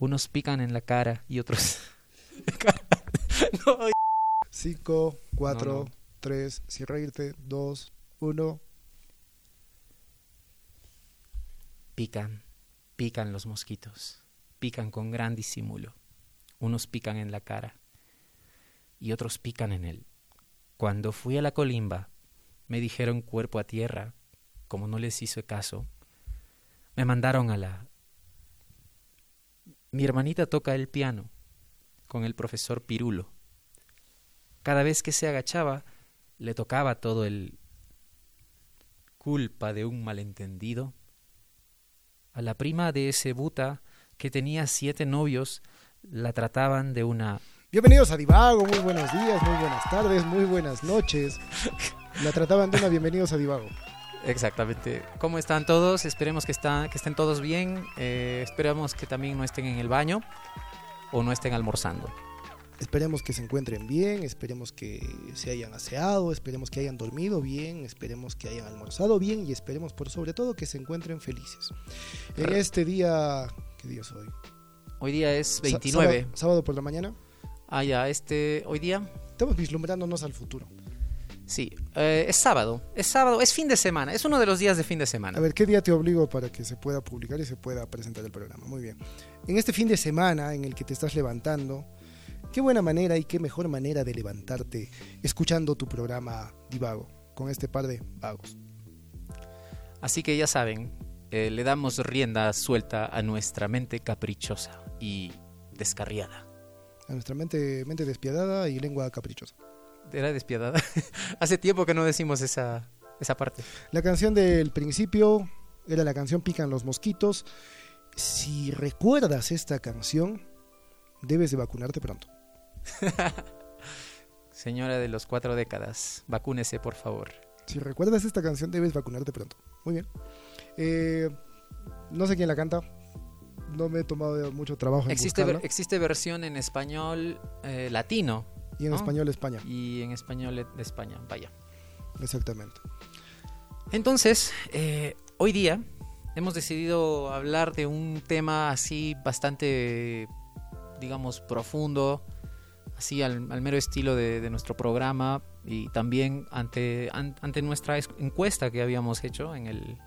Unos pican en la cara y otros... 5, 4, No, no. 3, sin reírte, 2, 1. Pican, pican los mosquitos, pican con gran disimulo. Unos pican en la cara y otros pican en él. Cuando fui a la colimba, me dijeron cuerpo a tierra, como no les hizo caso, me mandaron a la... Mi hermanita toca el piano con el profesor Pirulo. Cada vez que se agachaba, le tocaba todo el culpa de un malentendido. A la prima de ese buta que tenía siete novios la trataban de una Bienvenidos a Divago, muy buenos días, muy buenas tardes, muy buenas noches. La trataban de una bienvenidos a Divago. Exactamente. ¿Cómo están todos? Esperemos que, están, que estén todos bien. Eh, esperamos que también no estén en el baño o no estén almorzando. Esperemos que se encuentren bien, esperemos que se hayan aseado, esperemos que hayan dormido bien, esperemos que hayan almorzado bien y esperemos por sobre todo que se encuentren felices. En este día, ¿qué día es hoy? Hoy día es Sa- 29. sábado, sábado por la mañana. Ah, ya, este, hoy día, Estamos vislumbrándonos al futuro. Sí, eh, es sábado. Es sábado, es fin de semana. Es uno de los días de fin de semana. A ver, ¿qué día te obligo para que se pueda publicar y se pueda presentar el programa? Muy bien. En este fin de semana en el que te estás levantando, qué buena manera y qué mejor manera de levantarte escuchando tu programa Divago, con este par de vagos. Así que ya saben, eh, le damos rienda suelta a nuestra mente caprichosa y descarriada. A nuestra mente, mente despiadada y lengua caprichosa. Era despiadada. Hace tiempo que no decimos esa, esa parte. La canción del principio era la canción Pican los mosquitos. Si recuerdas esta canción, debes de vacunarte pronto. Señora de los cuatro décadas, vacúnese por favor. Si recuerdas esta canción, debes vacunarte pronto. Muy bien. Eh, no sé quién la canta. No me he tomado mucho trabajo en Existe, ver- existe versión en español eh, latino Y en ¿no? español España. y en español España. Vaya. Exactamente. Entonces, eh, hoy día hemos decidido hablar de un tema así bastante, digamos, profundo, así al, al mero estilo de, de nuestro programa y también ante, an- ante nuestra es- encuesta que habíamos hecho en, el,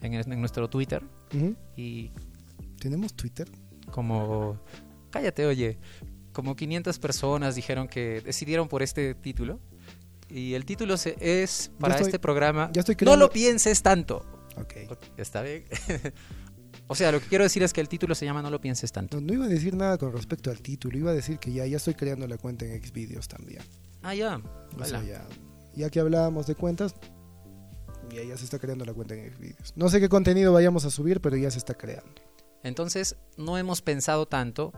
en, el- en nuestro Twitter. Y ¿Tenemos Twitter? como, cállate, oye, como 500 personas dijeron que decidieron por este título. Y el título se- es para estoy- este programa. estoy no lo pienses tanto. Ok. Está bien. o sea, lo que quiero decir es que el título se llama No lo pienses tanto. No, no iba a decir nada con respecto al título. Iba a decir que ya, ya estoy creando la cuenta en Xvideos también. Ah, ya. O sea, ya, ya que hablábamos de cuentas, ya, ya se está creando la cuenta en Xvideos. No sé qué contenido vayamos a subir, pero ya se está creando. Entonces, no hemos pensado tanto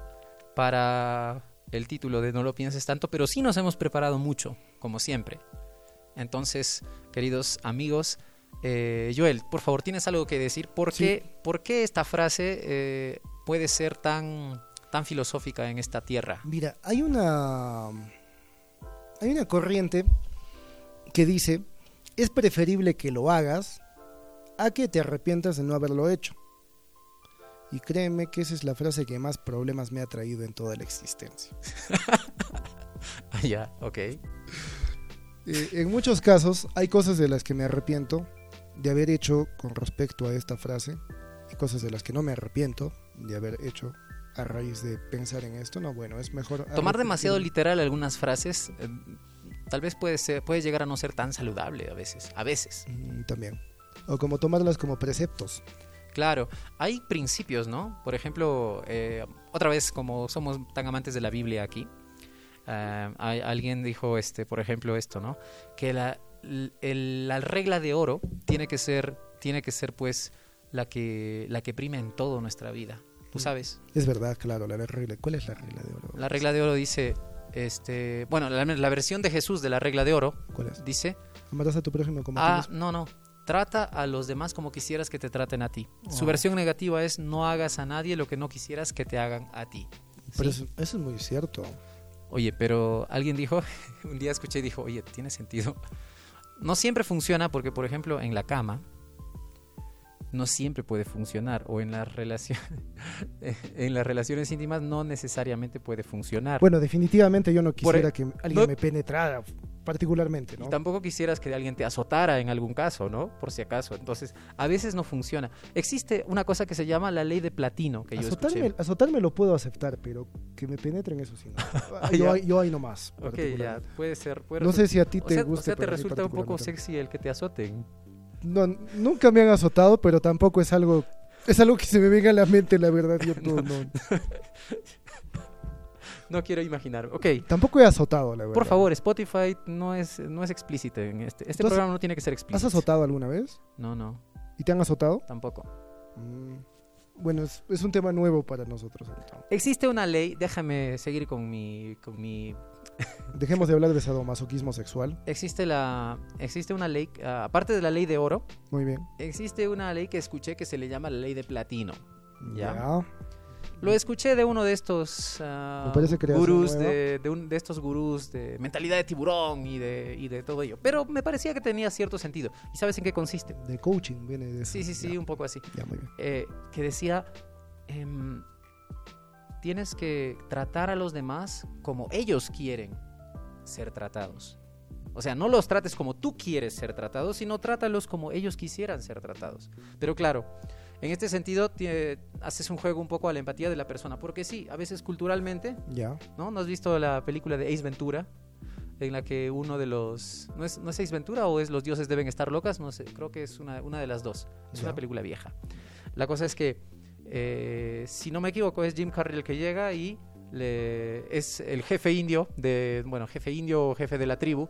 para el título de No lo pienses tanto, pero sí nos hemos preparado mucho, como siempre. Entonces, queridos amigos, eh, Joel, por favor, ¿tienes algo que decir? ¿Por, Sí. qué, por qué esta frase eh, puede ser tan, tan filosófica en esta tierra? Mira, hay una. Hay una corriente que dice: es preferible que lo hagas a que te arrepientas de no haberlo hecho. Y créeme que esa es la frase que más problemas me ha traído en toda la existencia. Ah, ya, ok. Eh, en muchos casos hay cosas de las que me arrepiento de haber hecho con respecto a esta frase y cosas de las que no me arrepiento de haber hecho a raíz de pensar en esto. No, bueno, es mejor... Tomar demasiado literal algunas frases eh, tal vez puede, ser, puede llegar a no ser tan saludable a veces. A veces. Mm, También. O como tomarlas como preceptos. Claro, hay principios, ¿no? Por ejemplo, eh, otra vez, como somos tan amantes de la Biblia aquí, eh, hay- alguien dijo, este, por ejemplo, esto, ¿no? Que la, el- la regla de oro tiene que ser, tiene que ser, pues, la que, la que prime en toda nuestra vida. Tú Mm. sabes. Es verdad, claro, la regla. ¿Cuál es la regla de oro? La regla de oro dice, este, bueno, la, la versión de Jesús de la regla de oro ¿Cuál es? dice, Amarás a tu prójimo como ah, no, no, trata a los demás como quisieras que te traten a ti. Su versión negativa es, no hagas a nadie lo que no quisieras que te hagan a ti. Pero ¿Sí? eso, eso es muy cierto. Oye, pero alguien dijo, un día escuché y dijo, oye, tiene sentido. No siempre funciona porque, por ejemplo, en la cama, no siempre puede funcionar o en las relaciones en las relaciones íntimas no necesariamente puede funcionar. Bueno, definitivamente yo no quisiera e- que alguien no- me penetrara particularmente, Y ¿no? tampoco quisieras que alguien te azotara en algún caso, ¿no? Por si acaso. Entonces, a veces no funciona. Existe una cosa que se llama la ley de platino, que yo Azotarme, escuché. azotarme lo puedo aceptar, pero que me penetren eso sí. No. Ah, yo, ahí- yo ahí nomás. Ok, ya, puede ser. puede No sé si a ti o te sea, gusta. o sea, te resulta un poco sexy el que te azoten. no. No, nunca me han azotado, pero tampoco es algo... Es algo que se me venga a la mente, la verdad. Yo no, no. No quiero imaginar. Ok, Tampoco he azotado, la verdad. por favor, Spotify no es, no es explícito en este. Este ¿Tú has- programa no tiene que ser ¿Has explícito. azotado alguna vez? No, no, ¿Y te han azotado? tampoco. Mm, Bueno, es, es un tema nuevo para nosotros. Existe una ley, déjame seguir con mi, con mi Dejemos de hablar de sadomasoquismo sexual. existe la existe una ley ah, aparte de la ley de oro Muy bien. existe una ley que escuché que se le llama la ley de platino Ya. Ya. Lo escuché de uno de estos creación gurús de, de, un- de estos gurús de mentalidad de tiburón y de, y de todo ello pero me parecía que tenía cierto sentido y sabes en qué consiste De coaching viene de eso. sí sí sí Ya, un poco así ya, muy bien. eh, que decía em, tienes que tratar a los demás como ellos quieren ser tratados. O sea, no los trates como tú quieres ser tratados, sino trátalos como ellos quisieran ser tratados. Pero claro, en este sentido haces un juego un poco a la empatía de la persona, porque sí, a veces culturalmente, Ya. ¿no? ¿No has visto la película de Ace Ventura? En la que uno de los... ¿No es, ¿no es Ace Ventura o es Los dioses deben estar locas? No sé, creo que es una, una de las dos. Es una película vieja. La cosa es que, eh, si no me equivoco, es Jim Carrey el que llega y le, es el jefe indio, de, bueno, jefe indio o jefe de la tribu,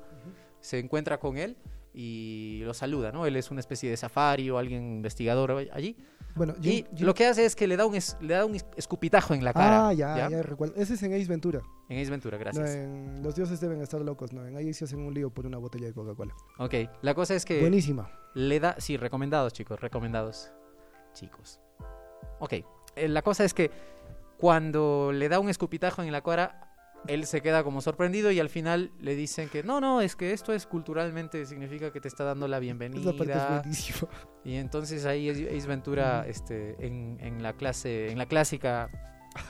se encuentra con él y lo saluda, ¿no? Él es una especie de safari o alguien investigador allí. Bueno, Y Jim- lo que hace es que le da un, es- le da un es- escupitajo en la cara. Ah, ya, ya, recuerdo. Ese es en Ace Ventura. En Ace Ventura, gracias. No, en Los dioses deben estar locos, no. En ahí se hacen un lío por una botella de Coca-Cola. Ok, la cosa es que Buenísima. le da, sí, recomendados chicos, recomendados chicos. Ok, eh, la cosa es que cuando le da un escupitajo en la cara, él se queda como sorprendido y al final le dicen que no, no, es que esto es culturalmente, significa que te está dando la Esa parte es bienvenida. Y entonces ahí Ace Ventura, este, en, en la clase, en la clásica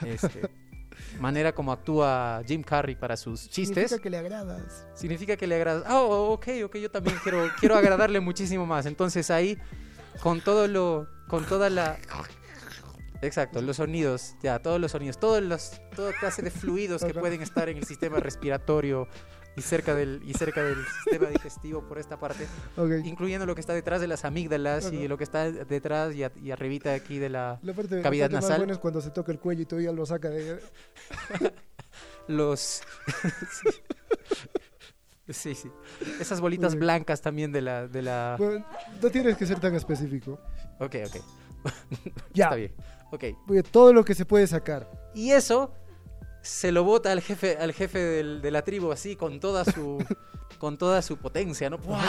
este, manera como actúa Jim Carrey para sus chistes, Significa que le agradas. significa que le agrada. Ah, oh, ok, ok, yo también quiero, quiero agradarle muchísimo más. Entonces ahí, con todo lo, con toda la... Exacto, los sonidos, ya, todos los sonidos, todos los, toda clase de fluidos que pueden estar en el sistema respiratorio y cerca del, y cerca del sistema digestivo por esta parte, Ok. incluyendo lo que está detrás de las amígdalas y lo que está detrás y, a- y arribita aquí de la... La parte, la Cavidad parte más nasal. buena es cuando se toca el cuello y todavía lo saca de... Los... sí, sí. Esas bolitas blancas también de la... De la... Bueno, no tienes que ser tan específico. Ok, ok. Ya. Está bien. Ok. Todo lo que se puede sacar. Y eso se lo bota al jefe, al jefe del- de la tribu así con toda su con toda su potencia, ¿no? ¡Buah!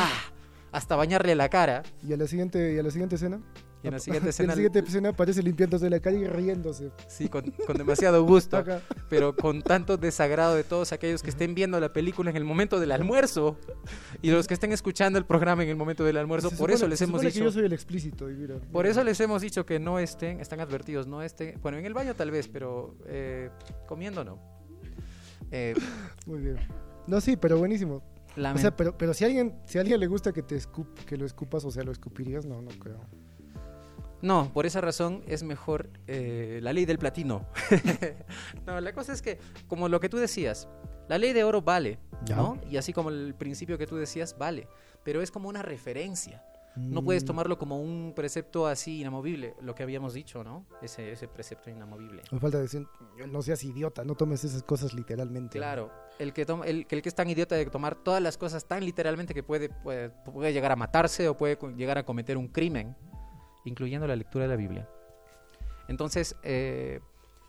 Hasta bañarle la cara. Y a la siguiente, y a la siguiente escena. Y en la siguiente en escena, la siguiente escena aparece limpiándose la cara y riéndose. sí, con, con demasiado gusto, Acá. pero con tanto desagrado de todos aquellos que estén viendo la película en el momento del almuerzo y los que estén escuchando el programa en el momento del almuerzo. Se Por supone- eso les se hemos supone que dicho. yo soy el explícito. y mira, Por eso les hemos dicho que no estén, están advertidos, no estén, bueno, en el baño tal vez, pero eh, comiendo no. Eh, Muy bien. No, sí, pero buenísimo. O sea, pero, pero si a alguien, si a alguien le gusta que te escup, que lo escupas, o sea, lo escupirías, no, no creo. No, por esa razón es mejor eh, la ley del platino. no, la cosa es que, como lo que tú decías, la ley de oro vale, Ya. ¿no? Y así como el principio que tú decías, vale, pero es como una referencia. No puedes Mm, tomarlo como un precepto así inamovible, lo que habíamos dicho, ¿no? Ese, ese precepto inamovible. Me falta decir, no seas idiota, no tomes esas cosas literalmente. Claro, el que, toma, el, que el que es tan idiota de tomar todas las cosas tan literalmente que puede, puede, puede llegar a matarse o puede llegar a cometer un crimen, incluyendo la lectura de la Biblia. Entonces, eh,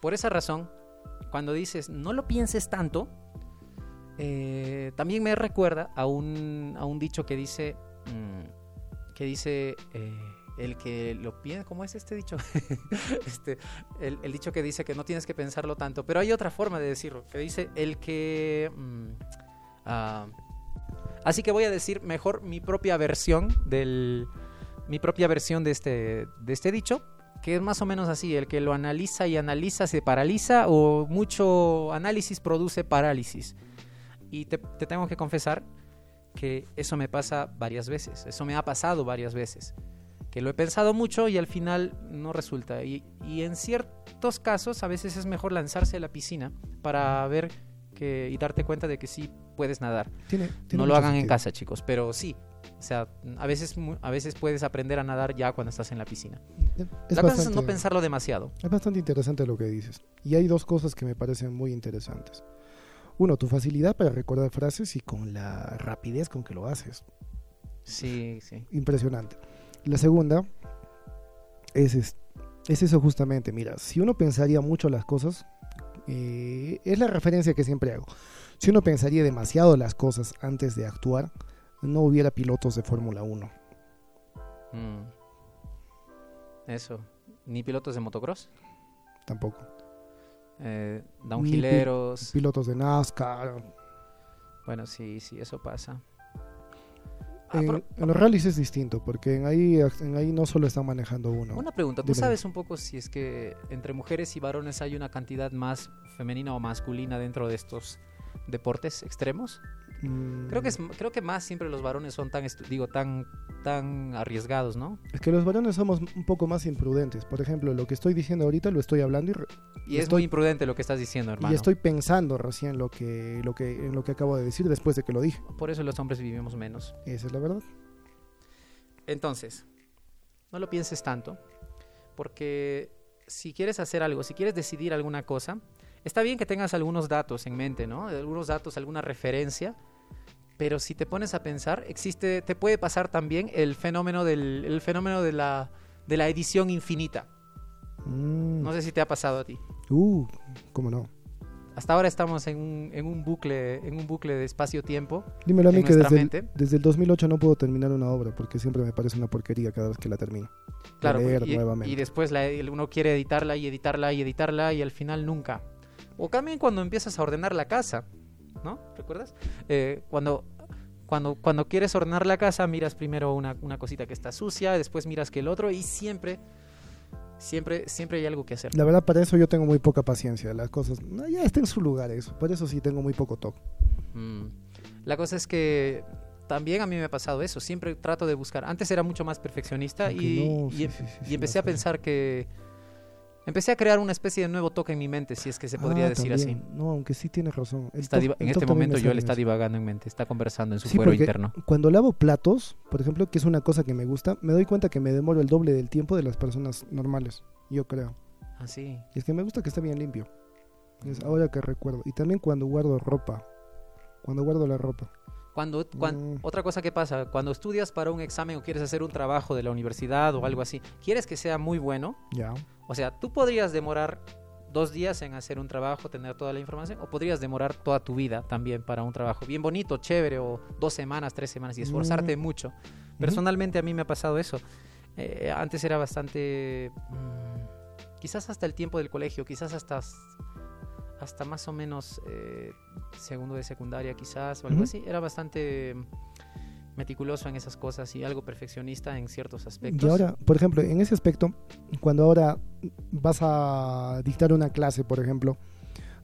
por esa razón, cuando dices no lo pienses tanto, eh, también me recuerda a un, a un dicho que dice, mm, que dice, eh, el que lo piensa, ¿cómo es este dicho? este, el, dicho que dice que no tienes que pensarlo tanto, pero hay otra forma de decirlo, que dice el que... mm, ah, así que voy a decir mejor mi propia versión del, mi propia versión de este, de este dicho, que es más o menos así, el que lo analiza y analiza se paraliza o mucho análisis produce parálisis. Y te, te tengo que confesar que eso me pasa varias veces, eso me ha pasado varias veces, que lo he pensado mucho y al final no resulta. Y, y en ciertos casos a veces es mejor lanzarse a la piscina para ver que, y darte cuenta de que sí puedes nadar. Tiene, tiene No lo hagan en casa, chicos, pero sí. O sea, a veces, a veces puedes aprender a nadar ya cuando estás en la piscina. Es la cosa es bastante- no pensarlo demasiado. Es bastante interesante lo que dices. Y hay dos cosas que me parecen muy interesantes. Uno, tu facilidad para recordar frases y con la rapidez con que lo haces. Sí, sí. Impresionante. La segunda es, es, es eso justamente. Mira, si uno pensaría mucho las cosas, eh, es la referencia que siempre hago. Si uno pensaría demasiado las cosas antes de actuar, no hubiera pilotos de Fórmula 1. Mm. Eso. Ni pilotos de motocross, Tampoco. eh, Ni. Pilotos de NASCAR. Bueno, sí, sí, eso pasa. Ah, En, pero- en los rallies es distinto, porque en ahí, en ahí no solo están manejando uno. Una pregunta, ¿tú Dime. sabes un poco si es que entre mujeres y varones hay una cantidad más femenina o masculina dentro de estos deportes extremos? Mm, Creo que es creo que más siempre los varones son tan digo tan tan arriesgados, ¿no? Es que los varones somos un poco más imprudentes. Por ejemplo, lo que estoy diciendo ahorita lo estoy hablando y, Y es Estoy- muy imprudente lo que estás diciendo, hermano. y estoy pensando recién lo que, lo que, en lo que acabo de decir después de que lo dije. Por eso los hombres vivimos menos. Esa es la verdad. Entonces, no lo pienses tanto, porque si quieres hacer algo, si quieres decidir alguna cosa, está bien que tengas algunos datos en mente, ¿no? Algunos datos, alguna referencia, pero si te pones a pensar, existe, te puede pasar también el fenómeno del, el fenómeno de la, de la edición infinita. Mm, No sé si te ha pasado a ti. Uh, ¿cómo no? Hasta ahora estamos en un, en un bucle, en un bucle de espacio-tiempo. Dímelo a mí que desde el, desde el 2008 no puedo terminar una obra porque siempre me parece una porquería cada vez que la termino. Claro, leer y, nuevamente. y después la- uno quiere editarla y editarla y editarla y al final nunca. O también cuando empiezas a ordenar la casa, ¿no? ¿Recuerdas? Eh, cuando, cuando, cuando quieres ordenar la casa, miras primero una, una cosita que está sucia, después miras que el otro y siempre, siempre, siempre hay algo que hacer. La verdad, para eso yo tengo muy poca paciencia. Las cosas ya está en su lugar eso. Por eso sí tengo muy poco toque. Mm. La cosa es que también a mí me ha pasado eso. Siempre trato de buscar. Antes era mucho más perfeccionista Aunque y, no, y sí, em- sí, sí, y sí, empecé a pensar que... Empecé a crear una especie de nuevo toque en mi mente, si es que se podría Ah, decir también. así. No, aunque sí tienes razón. El Está el en este momento me yo le está divagando en mente, está conversando en su Sí, fuero interno. Cuando lavo platos, por ejemplo, que es una cosa que me gusta, me doy cuenta que me demoro el doble del tiempo de las personas normales, yo creo. Así. Y es que me gusta que esté bien limpio. Es ahora que recuerdo. Y también cuando guardo ropa. Cuando guardo la ropa. Cuando, cuan- Mm. Otra cosa que pasa, cuando estudias para un examen o quieres hacer un trabajo de la universidad o algo así, quieres que sea muy bueno, Ya. o sea, tú podrías demorar dos días en hacer un trabajo, tener toda la información, o podrías demorar toda tu vida también para un trabajo bien bonito, chévere, o dos semanas, tres semanas y esforzarte Mm. mucho. Personalmente a mí me ha pasado eso. Eh, antes era bastante... mm, quizás hasta el tiempo del colegio, quizás hasta, hasta más o menos eh, segundo de secundaria quizás, o algo así. Era bastante meticuloso en esas cosas y algo perfeccionista en ciertos aspectos. Y ahora, por ejemplo, en ese aspecto, cuando ahora vas a dictar una clase, por ejemplo,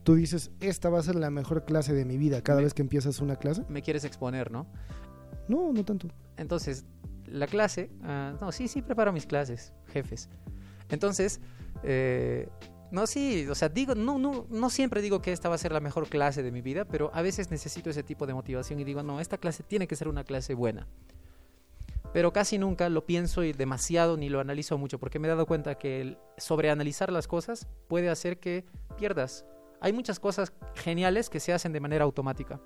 tú dices, esta va a ser la mejor clase de mi vida cada Me- vez que empiezas una clase. Me quieres exponer, ¿no? No, no tanto. Entonces, la clase, ah, no, sí, sí, preparo mis clases, jefes. Entonces, eh, no, sí, o sea, digo, no, no, no siempre digo que esta va a ser la mejor clase de mi vida, pero a veces necesito ese tipo de motivación y digo, no, esta clase tiene que ser una clase buena. Pero casi nunca lo pienso y demasiado ni lo analizo mucho, porque me he dado cuenta que el sobreanalizar las cosas puede hacer que pierdas. Hay muchas cosas geniales que se hacen de manera automática.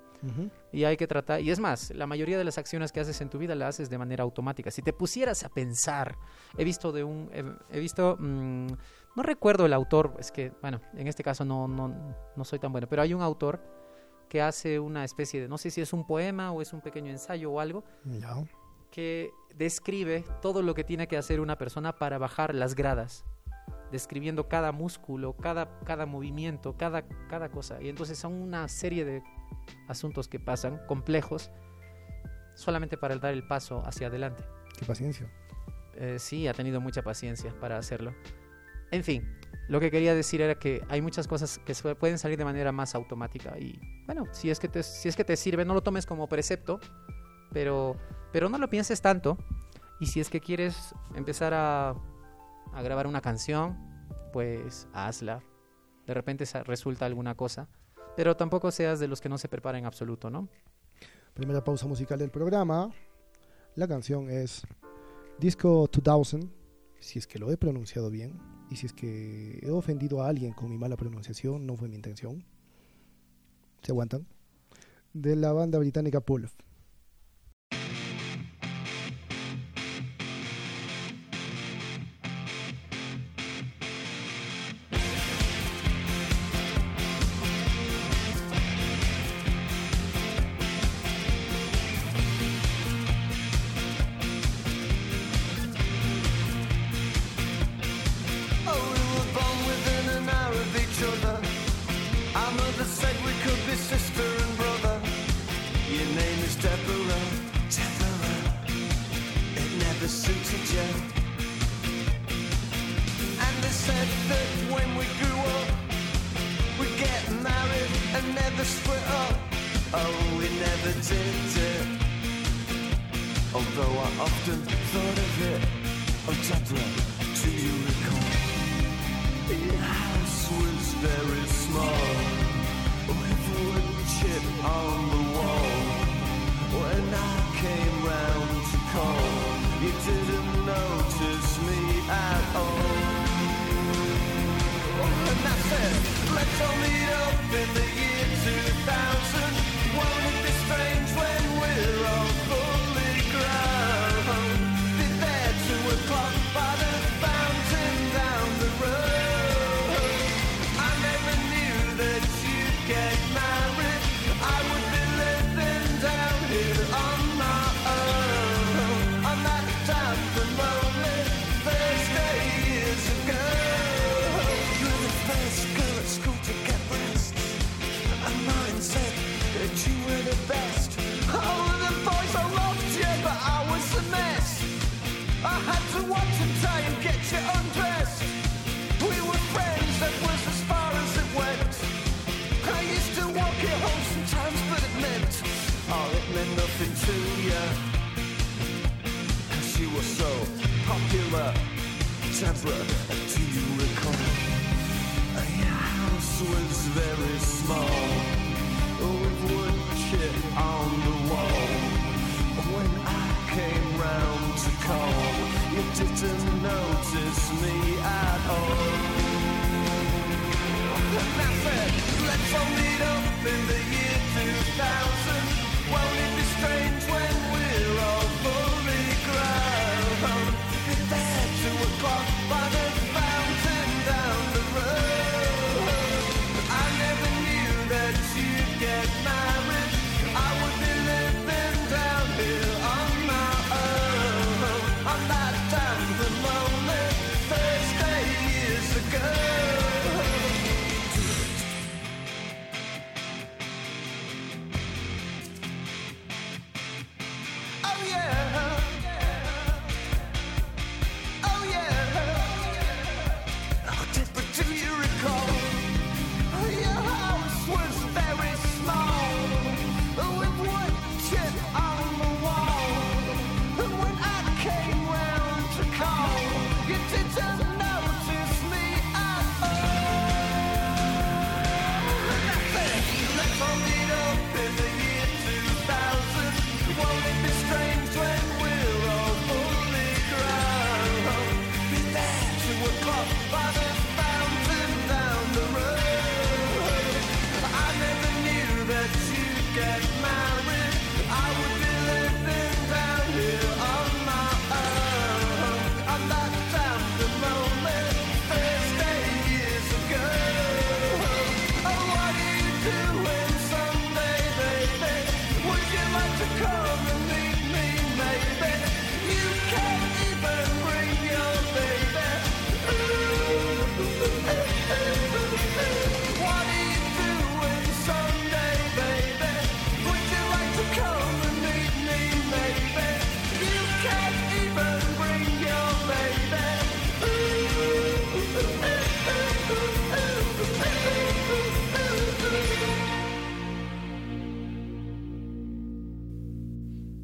Y hay que tratar, y es más, la mayoría de las acciones que haces en tu vida las haces de manera automática. Si te pusieras a pensar, he visto de un, he, he visto, mm, no recuerdo el autor, es que, bueno, en este caso no, no, no soy tan bueno, pero hay un autor que hace una especie de, no sé si es un poema o es un pequeño ensayo o algo, que describe todo lo que tiene que hacer una persona para bajar las gradas, describiendo cada músculo, cada, cada movimiento, cada, cada cosa. Y entonces son una serie de asuntos que pasan, complejos, solamente para dar el paso hacia adelante. Qué paciencia. eh, sí, ha tenido mucha paciencia para hacerlo. En fin, lo que quería decir era que hay muchas cosas que pueden salir de manera más automática y bueno, si es que te, si es que te sirve, no lo tomes como precepto, pero, pero no lo pienses tanto y si es que quieres empezar a, a grabar una canción, pues hazla. De repente resulta alguna cosa, pero tampoco seas de los que no se preparan en absoluto, ¿no? Primera pausa musical del programa. La canción es Disco 2000, si es que lo he pronunciado bien, y si es que he ofendido a alguien con mi mala pronunciación, no fue mi intención. ¿Se aguantan? De la banda británica Pulf. told me to in the year 2000. to you Cause you were so popular Deborah, do you recall? Your house was very small With wood chip on the wall. When I came round to call You didn't notice me at all. And I said, let's hold it up in the year 2000 strange when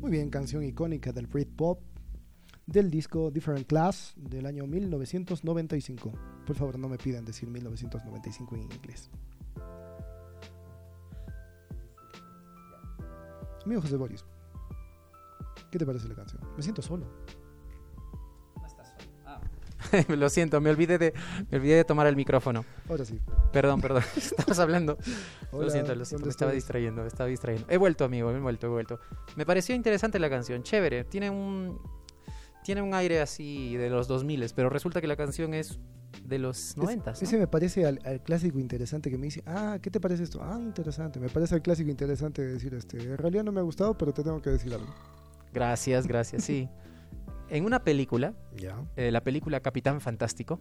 Muy bien, canción icónica del Britpop del disco Different Class del año 1995. Por favor, no me pidan decir 1995 en inglés. Amigo José Boris, ¿qué te parece la canción? Me siento solo. Lo siento, me olvidé de me olvidé de tomar el micrófono. Ahora sí. Perdón, perdón. Estabas hablando. Hola, lo siento, lo siento. ¿dónde Me estaba distrayendo, me estaba distrayendo. He vuelto, amigo, he vuelto, he vuelto. Me pareció interesante la canción, chévere. Tiene un tiene un aire así de los 2000, pero resulta que la canción es de los 90. Es- Ese me parece al, al clásico interesante que me dice, ah, ¿qué te parece esto? Ah, interesante. Me parece el clásico interesante de decir, este, en realidad no me ha gustado, pero te tengo que decir algo. Gracias, gracias, sí. En una película, eh, la película Capitán Fantástico,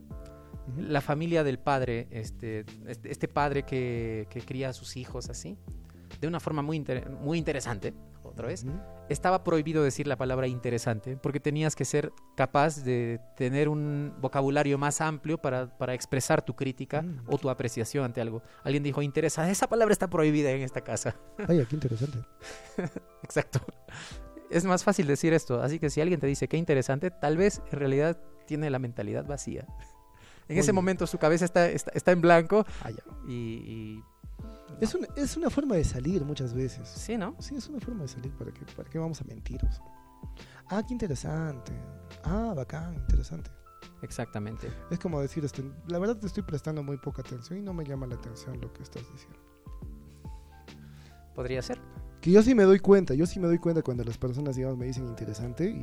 la familia del padre, este, este, este padre que, que cría a sus hijos así, de una forma muy, inter- muy interesante, otra vez, estaba prohibido decir la palabra interesante porque tenías que ser capaz de tener un vocabulario más amplio para, para expresar tu crítica Mm. o tu apreciación ante algo. Alguien dijo interesa, esa palabra está prohibida en esta casa. Vaya, qué interesante. Exacto. Es más fácil decir esto, así que si alguien te dice qué interesante, tal vez en realidad tiene la mentalidad vacía. En ese momento su cabeza está, está, está en blanco Ah, ya. y, Es, una, es una forma de salir muchas veces. Sí, ¿no? Sí, es una forma de salir. ¿Para qué, para qué vamos a mentiros? Ah, qué interesante. Ah, bacán, interesante. Exactamente. Es como decir, este, la verdad te estoy prestando muy poca atención y no me llama la atención lo que estás diciendo. Podría ser. Que yo sí me doy cuenta, yo sí me doy cuenta cuando las personas, digamos, me dicen interesante y...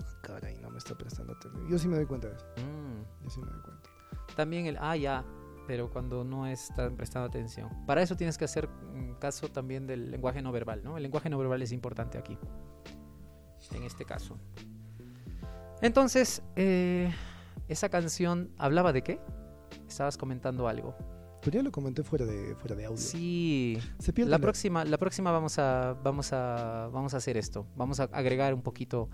Ah, caray, no me está prestando atención. Yo sí me doy cuenta de eso. Mm. Yo sí me doy cuenta. También el ah, ya, pero cuando no están prestando atención. Para eso tienes que hacer caso también del lenguaje no verbal, ¿no? El lenguaje no verbal es importante aquí, en este caso. Entonces, eh, esa canción hablaba de qué? Estabas comentando algo. Pero ya lo comenté fuera de, fuera de audio. Sí, Se pierde la próxima, la próxima vamos a, vamos a, vamos a hacer esto. Vamos a agregar un poquito.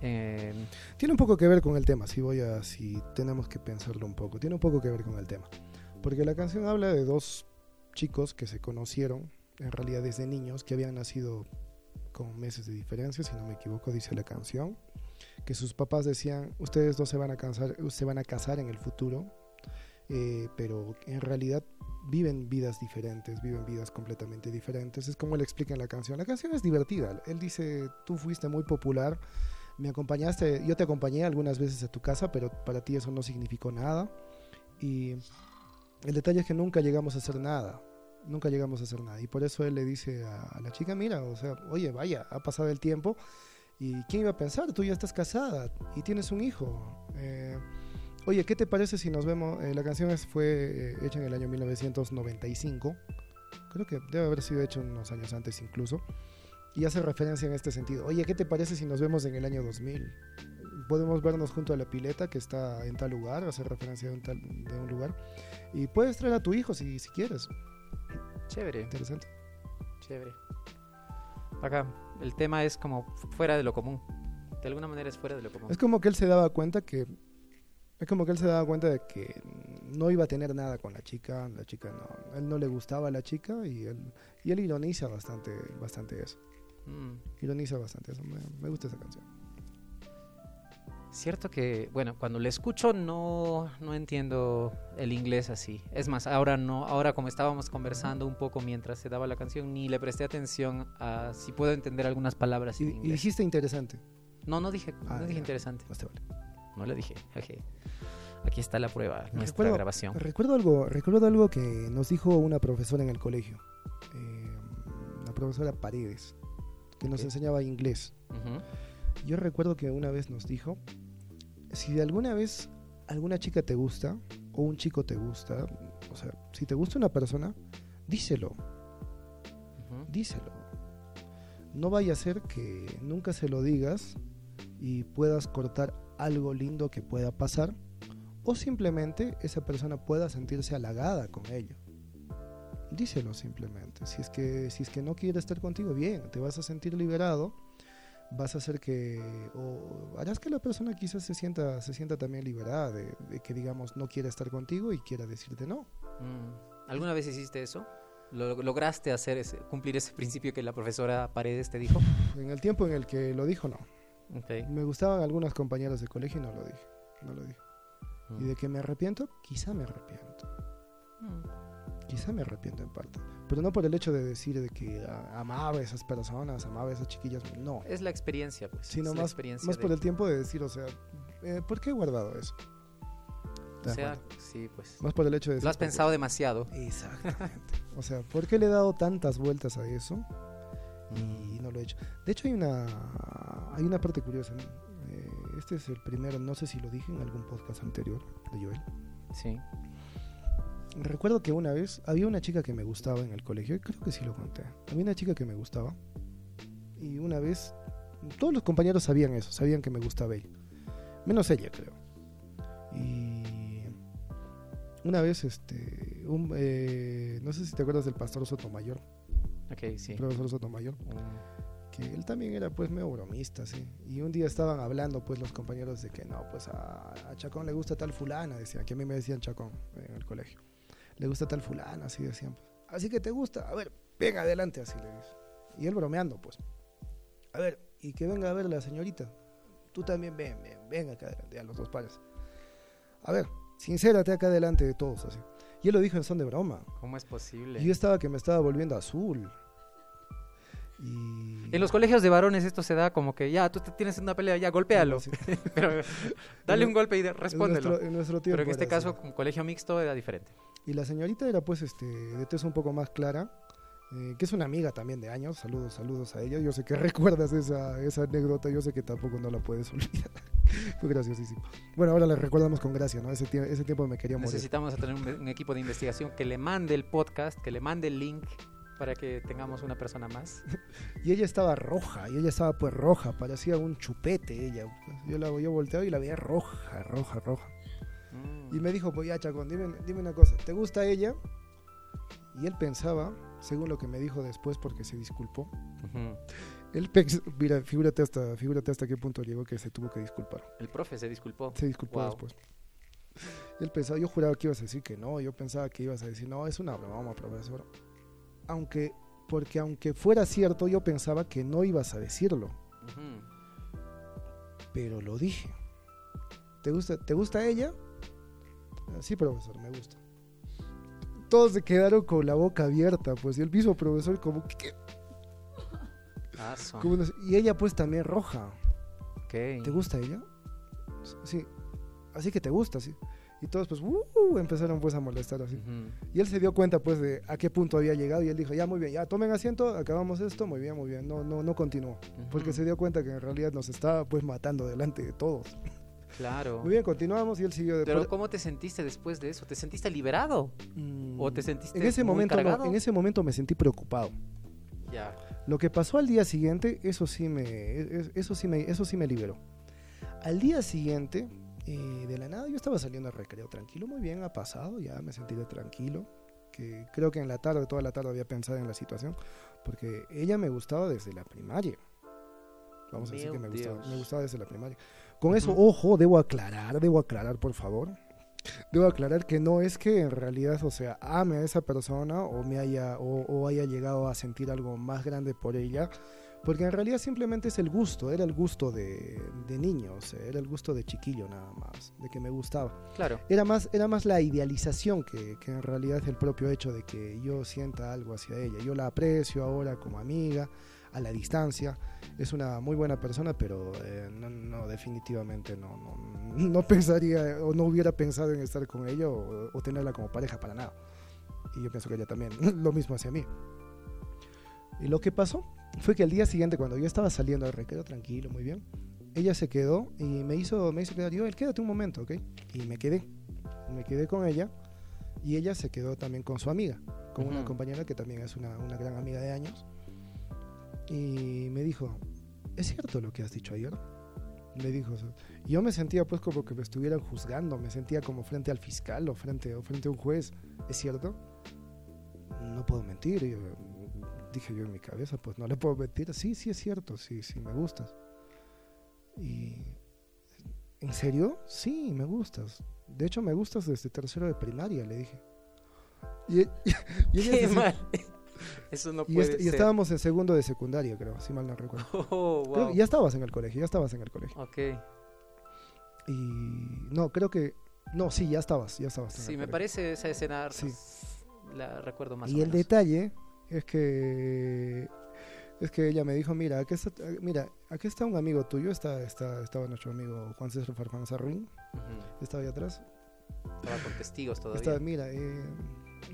eh, Tiene un poco que ver con el tema, si voy a, si tenemos que pensarlo un poco. Tiene un poco que ver con el tema. Porque la canción habla de dos chicos que se conocieron, en realidad desde niños, que habían nacido con meses de diferencia, si no me equivoco, dice la canción. Que sus papás decían, ustedes dos se van a casar, se van a casar en el futuro, eh, pero en realidad viven vidas diferentes, viven vidas completamente diferentes. Es como él explica en la canción. La canción es divertida. Él dice, tú fuiste muy popular, me acompañaste, yo te acompañé algunas veces a tu casa, pero para ti eso no significó nada. Y el detalle es que nunca llegamos a hacer nada. Nunca llegamos a hacer nada. Y por eso él le dice a, la chica, mira, o sea, oye, vaya, ha pasado el tiempo. ¿Y quién iba a pensar? Tú ya estás casada y tienes un hijo. Eh, oye, ¿qué te parece si nos vemos? Eh, la canción es- fue eh, hecha en el año 1995. Creo que debe haber sido hecha unos años antes incluso. Y hace referencia en este sentido. Oye, ¿qué te parece si nos vemos en el año 2000? Podemos vernos junto a la pileta que está en tal lugar, hace referencia de un, tal, de un lugar. Y puedes traer a tu hijo si, si quieres. chévere. Interesante. Chévere. Acá, el tema es como fu- fuera de lo común. De alguna manera es fuera de lo común. Es como que él se daba cuenta que. Es como que él se daba cuenta de que no iba a tener nada con la chica. La chica no. A él no le gustaba la chica y él, y él ironiza bastante, bastante eso. Mm. Ironiza bastante eso. Me, me gusta esa canción. Cierto que, bueno, cuando le escucho no, no entiendo el inglés así. Es más, ahora no, ahora como estábamos conversando un poco mientras se daba la canción, ni le presté atención a si puedo entender algunas palabras Y, en y inglés. dijiste interesante. No, no dije, Ah, no dije ya. interesante. Más te vale. No le dije. Aquí está la prueba, nuestra Recuerdo- grabación. Recuerdo algo, recuerdo algo que nos dijo una profesora en el colegio. Eh, la profesora Paredes, que nos enseñaba inglés. Yo recuerdo que una vez nos dijo, si de alguna vez alguna chica te gusta o un chico te gusta, o sea, si te gusta una persona, díselo, díselo. No vaya a ser que nunca se lo digas y puedas cortar algo lindo que pueda pasar o simplemente esa persona pueda sentirse halagada con ello. Díselo simplemente. Si es que si es que no quiere estar contigo, bien, te vas a sentir liberado. Vas a hacer que o harás que la persona quizás se sienta se sienta también liberada de, de que digamos no quiera estar contigo y quiera decirte no. Mm. ¿Alguna vez hiciste eso? lo- lograste hacer ese- cumplir ese principio que la profesora Paredes te dijo? En el tiempo en el que lo dijo, no. Ok. Me gustaban algunas compañeras de colegio y no lo dije. No lo dije. ¿Y de que me arrepiento? Quizá me arrepiento. Mm. Quizá me arrepiento en parte. Pero no por el hecho de decir de que ah, amaba a esas personas, amaba a esas chiquillas. No. Es la experiencia, pues. Sino es la más, experiencia más por el tiempo de decir, o sea, eh, ¿por qué he guardado eso? O ¿Te das sea, cuenta? sí, pues. Más por el hecho de Lo decir, has pensado demasiado. Exactamente. o sea, ¿por qué le he dado tantas vueltas a eso? Y no lo he hecho. De hecho, hay una, hay una parte curiosa. Eh, este es el primero, no sé si lo dije en algún podcast anterior de Joel. Sí. Recuerdo que una vez había una chica que me gustaba en el colegio, creo que sí lo conté. Había una chica que me gustaba. Y una vez, todos los compañeros sabían eso, sabían que me gustaba ella. Menos ella, creo. Y una vez, este, un, eh, no sé si te acuerdas del pastor Sotomayor, Ok, sí. el profesor Sotomayor. Mm. que él también era pues medio bromista, sí. Y un día estaban hablando pues los compañeros de que no, pues a, a Chacón le gusta tal fulana, decían, que a mí me decían Chacón en el colegio. Le gusta tal fulana, así decían. Pues. Así que te gusta, a ver, ven adelante, así le dice. Y él bromeando, pues. A ver, y que venga a ver la señorita. Tú también ven, ven, ven acá adelante, a los dos pares. A ver, sincérate acá adelante de todos, así. Y él lo dijo en son de broma. ¿Cómo es posible? Y yo estaba que me estaba volviendo azul. Y... En los colegios de varones esto se da como que ya, tú te tienes una pelea, ya, golpéalo. Sí. Pero dale un golpe y En respóndelo. nuestro, en nuestro tiempo Pero en este caso, con colegio mixto era diferente. Y la señorita era pues este de tez un poco más clara, eh, que es una amiga también de años. Saludos, saludos a ella. Yo sé que recuerdas esa, esa anécdota, yo sé que tampoco no la puedes olvidar. Fue graciosísimo. Bueno, ahora la recordamos con gracia, ¿no? Ese, ese tiempo me quería morir. Necesitamos tener un, un equipo de investigación que le mande el podcast, que le mande el link para que tengamos una persona más. Y ella estaba roja, y ella estaba pues roja, parecía un chupete ella. Yo la yo volteaba y la veía roja, roja, roja. Mm. Y me dijo, pues ya, Chacón, dime, dime una cosa, ¿te gusta ella? Y él pensaba, según lo que me dijo después, porque se disculpó, Ujú. Él pens- mira, figúrate hasta, figúrate hasta qué punto llegó que se tuvo que disculpar. El profe se disculpó. Se disculpó Wow. después. Y él pensaba, yo juraba que ibas a decir que no, yo pensaba que ibas a decir, no, es una broma, profesor. Aunque, porque aunque fuera cierto, yo pensaba que no ibas a decirlo, pero lo dije. ¿Te gusta, ¿te gusta ella? "Ah, Sí, profesor, me gusta. Todos se quedaron con la boca abierta, pues, y el mismo profesor como, ¿qué? Como y ella pues también roja. ¿Te gusta ella? Sí. Así que te gusta, sí. Y todos pues uh, empezaron pues a molestar así. Y él se dio cuenta pues de a qué punto había llegado y él dijo, ya muy bien, ya tomen asiento, acabamos esto, muy bien, muy bien. No, no, no continuó. Porque se dio cuenta que en realidad nos estaba pues matando delante de todos. Claro. Muy bien, continuamos y él siguió de Pero ¿cómo te sentiste después de eso? ¿Te sentiste liberado? Mm, ¿O te sentiste en ese muy momento no, en ese momento me sentí preocupado. Ya. Lo que pasó al día siguiente, eso sí me, es- eso sí me, eso sí me liberó. Al día siguiente, eh, de la nada, yo estaba saliendo al recreo tranquilo, muy bien, ha pasado, ya me sentí de tranquilo. Que creo que en la tarde, toda la tarde había pensado en la situación, porque ella me gustaba desde la primaria. Vamos a decir que me gustaba, me gustaba desde la primaria. Con eso, Ujú. ojo, debo aclarar, debo aclarar, por favor. Debo aclarar que no es que en realidad, o sea, ame a esa persona o me haya o, o haya llegado a sentir algo más grande por ella, porque en realidad simplemente es el gusto, era el gusto de, de niño, o sea, era el gusto de chiquillo nada más, de que me gustaba. Claro. Era más, era más la idealización que, que en realidad el propio hecho de que yo sienta algo hacia ella. Yo la aprecio ahora como amiga, a la distancia. Es una muy buena persona, pero eh, no, no, definitivamente no, no, no pensaría o no hubiera pensado en estar con ella o, o tenerla como pareja para nada. Y yo pienso que ella también, lo mismo hacia mí. Y lo que pasó fue que al día siguiente, cuando yo estaba saliendo al recreo tranquilo, muy bien, ella se quedó y me hizo, me hizo quedar. Yo, quédate un momento, ¿ok? Y me quedé. Me quedé con ella y ella se quedó también con su amiga, con una compañera que también es una, una gran amiga de años. Y me dijo, ¿es cierto lo que has dicho ayer? Me dijo, yo me sentía pues como que me estuvieran juzgando, me sentía como frente al fiscal o frente, o frente a un juez, ¿es cierto? No puedo mentir, yo, dije yo en mi cabeza, pues no le puedo mentir, sí, sí es cierto, sí, sí, me gustas. Y, ¿en serio? Sí, me gustas. De hecho, me gustas desde tercero de primaria, le dije. Y, y- y ella Qué se- mal. Eso no y puede est- y ser. estábamos en segundo de secundaria, creo, si mal no recuerdo. Oh, wow. ya estabas en el colegio, ya estabas en el colegio. Ok. Y no, creo que no, sí, ya estabas, ya estabas. en Sí, el me colegio. parece esa escena. Sí. La recuerdo más Y o el detalle es que es que ella me dijo, mira, aquí está, mira, aquí está un amigo tuyo, está, está, estaba nuestro amigo Juan César Farfán Sarruín, Ujú. estaba ahí atrás. Estaba con testigos todavía. Estaba, mira, eh,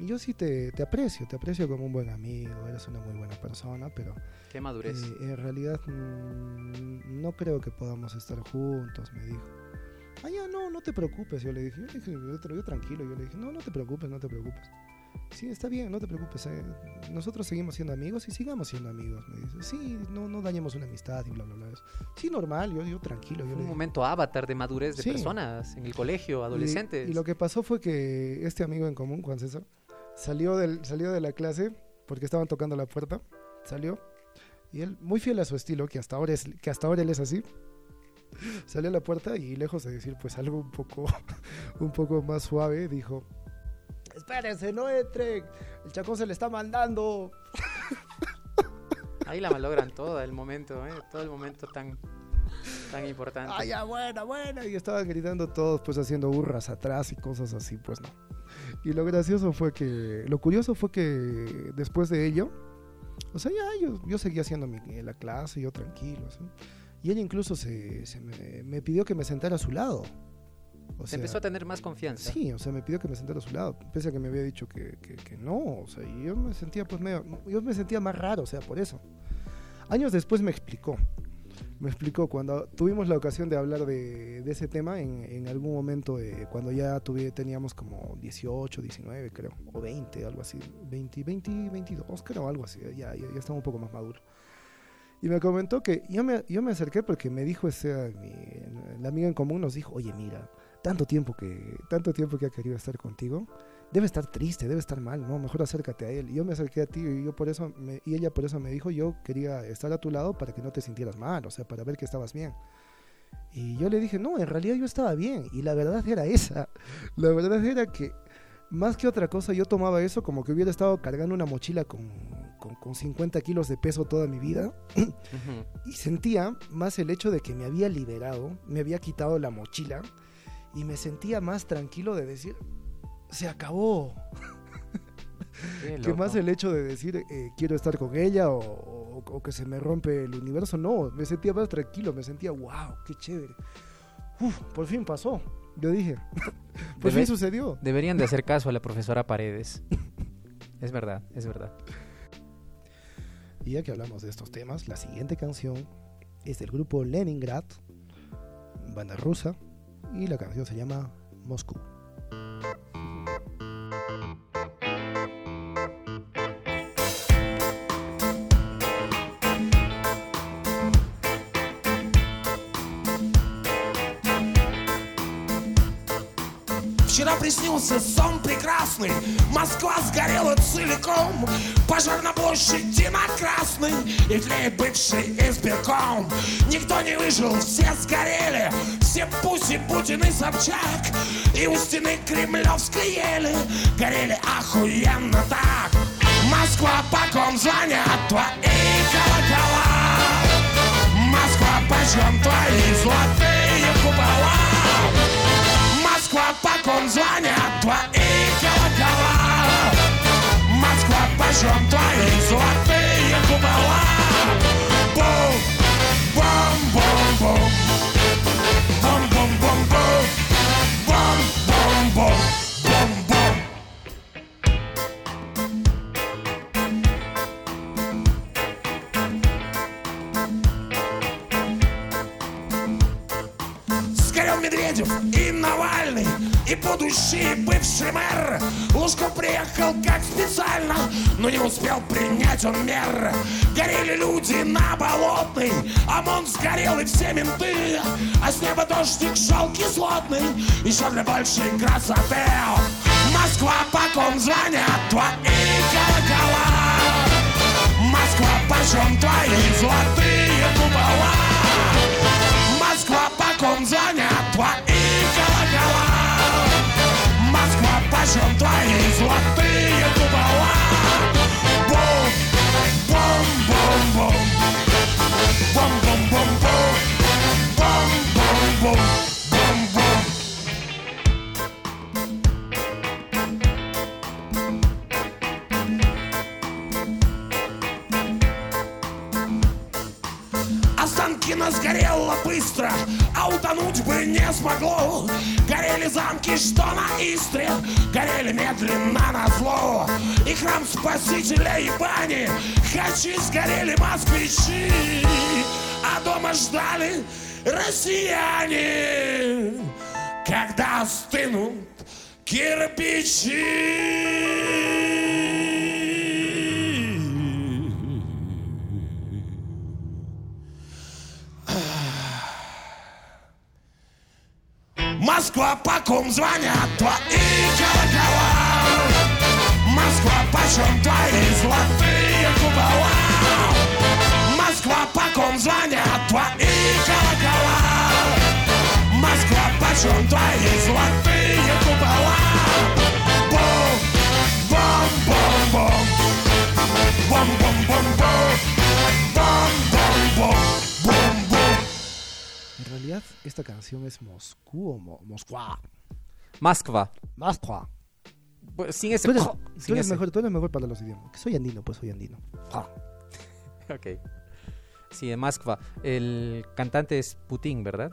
yo sí te, te aprecio, te aprecio como un buen amigo, eres una muy buena persona, pero Qué madurez. eh, en realidad mm, no creo que podamos estar juntos, me dijo. Ah, ya, no, no te preocupes, yo le dije, yo, le dije, yo, tra- yo tranquilo, yo le dije, no, no te preocupes, no te preocupes. Sí, está bien, no te preocupes, eh, nosotros seguimos siendo amigos y sigamos siendo amigos, me dice. Sí, no, no dañemos una amistad y bla, bla, bla. Sí, normal, yo, yo tranquilo, yo Fue le un dije. momento avatar de madurez de Sí. personas en el colegio, Y- adolescentes. Y, lo que pasó fue que este amigo en común, Juan César, salió, del, salió de la clase porque estaban tocando la puerta, salió y él, muy fiel a su estilo, que hasta ahora, es, que hasta ahora él es así, salió a la puerta y lejos de decir pues algo un poco, un poco más suave, dijo, espérense, no entre, el chacón se le está mandando. Ahí la malogran todo el momento, ¿eh? todo el momento tan, tan importante. Ah, ya, buena, buena. Y estaban gritando todos, pues haciendo burras atrás y cosas así, pues no. Y lo gracioso fue que, lo curioso fue que después de ello, o sea, ya yo, yo seguía haciendo mi, la clase, yo tranquilo. Y ella incluso se, se me, me pidió que me sentara a su lado. O empezó a tener más confianza. Sí, o sea, me pidió que me sentara a su lado, pese a que me había dicho que, que- que no, o sea, y yo me sentía pues medio, yo me sentía más raro, o sea, por eso. Años después me explicó, me explicó cuando tuvimos la ocasión de hablar de, ese tema en, algún momento, cuando ya tuve, teníamos como 18, 19 creo, o 20, algo así, 20, 20, 22 creo, algo así, ya, ya, ya estaba un poco más maduro. Y me comentó que yo me, yo me acerqué porque me dijo ese, la amiga en común nos dijo, oye mira, tanto tiempo que tanto tiempo que ha querido estar contigo debe estar triste debe estar mal no mejor acércate a él. Y yo me acerqué a ti y yo por eso me- y ella por eso me dijo yo quería estar a tu lado para que no te sintieras mal o sea para ver que estabas bien. Y yo le dije no en realidad yo estaba bien y la verdad era esa. La verdad era que más que otra cosa yo tomaba eso como que hubiera estado cargando una mochila con, con, con 50 kilos de peso toda mi vida. Y sentía más el hecho de que me había liberado, me había quitado la mochila y me sentía más tranquilo de decir, se acabó. Qué más el hecho de decir, eh, quiero estar con ella o, o- o que se me rompe el universo, no, me sentía más tranquilo, me sentía, wow, qué chévere. Uf, por fin pasó, yo dije, por Debe- fin sucedió. Deberían de hacer caso a la profesora Paredes. Es verdad, es verdad. Y ya que hablamos de estos temas, la siguiente canción es del grupo Leningrad, banda rusa, y la canción se llama Moscú. Вчера приснился сон прекрасный. Москва сгорела целиком. Пожар на площади на Красной И тлеет бывший избирком. Никто не выжил, все сгорели. Все Пуси, Путин и Собчак И у стены Кремлевской ели. Горели охуенно так. Москва, по ком звонят твои колокола? Москва, почем твои золотые купола? Москва, по ком звонят твои колокола Москва, почем твои золотые купола Бум, бум, бум, бум Бум, И будущий бывший мэр. Лужков приехал как специально Но не успел принять он мер. Горели люди на Болотной ОМОН сгорел и все менты. А с неба дождик шел кислотный Еще для большей красоты. Москва, по ком звонят твои колокола? Москва, почем твои золотые купола? Москва, по ком звонят твои скажем твои золотые купола. Бум, бум, бум, бум, бум, бум, бум, бум, бум, бум, бум. Останки нас горело быстро, а утонуть бы не смогло. Горели замки, что на Истре, горели медленно на зло. И храм Спасителя и бани, хачи сгорели москвичи, а дома ждали россияне, когда стынут кирпичи. Москва, по ком звонят твои колокола? Москва, почем твои золотые купола? Москва, по ком звонят твои колокола? Москва, почем твои золотые купола? Бом, бом, бом, бом. Бом, бом, бом, бом. Бом, бом, бом. realidad esta canción es Moscú o Mo Moscua. Moscua. Moscua. Pues, sin ese. Tú eres, sin tú eres ese. mejor, tú eres mejor para los idiomas. Que soy andino, pues soy andino. Ah. ok. Sí, de Moscua. El cantante es Putin, ¿verdad?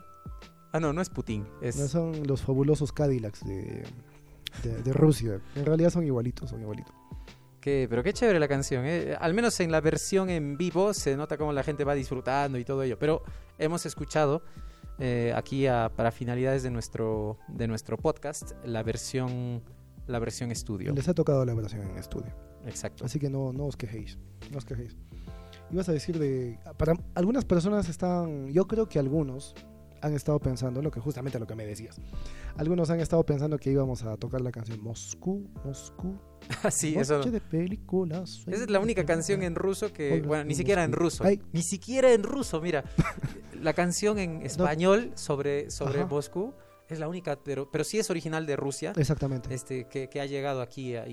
Ah, no, no es Putin. Es... No son los fabulosos Cadillacs de, de, de Rusia. en realidad son igualitos, son igualitos. Que, pero qué chévere la canción. ¿eh? Al menos en la versión en vivo se nota cómo la gente va disfrutando y todo ello. Pero hemos escuchado eh, aquí a- para finalidades de nuestro, de nuestro podcast la versión, la versión estudio. Les ha tocado la versión en estudio. Exacto. Así que no, no os quejéis. No os quejéis. Ibas a decir de. Para algunas personas están. Yo creo que algunos han estado pensando, lo que justamente lo que me decías. Algunos han estado pensando que íbamos a tocar la canción Moscú, Moscú. sí, eso. noche de películas. Esa es la única canción en ruso que, bueno, ni siquiera en ruso, Ay. ni siquiera en ruso, mira, la canción en español sobre, sobre Ajá. Moscú es la única, pero, pero sí es original de Rusia, Exactamente. este, que, que ha llegado aquí eh, y,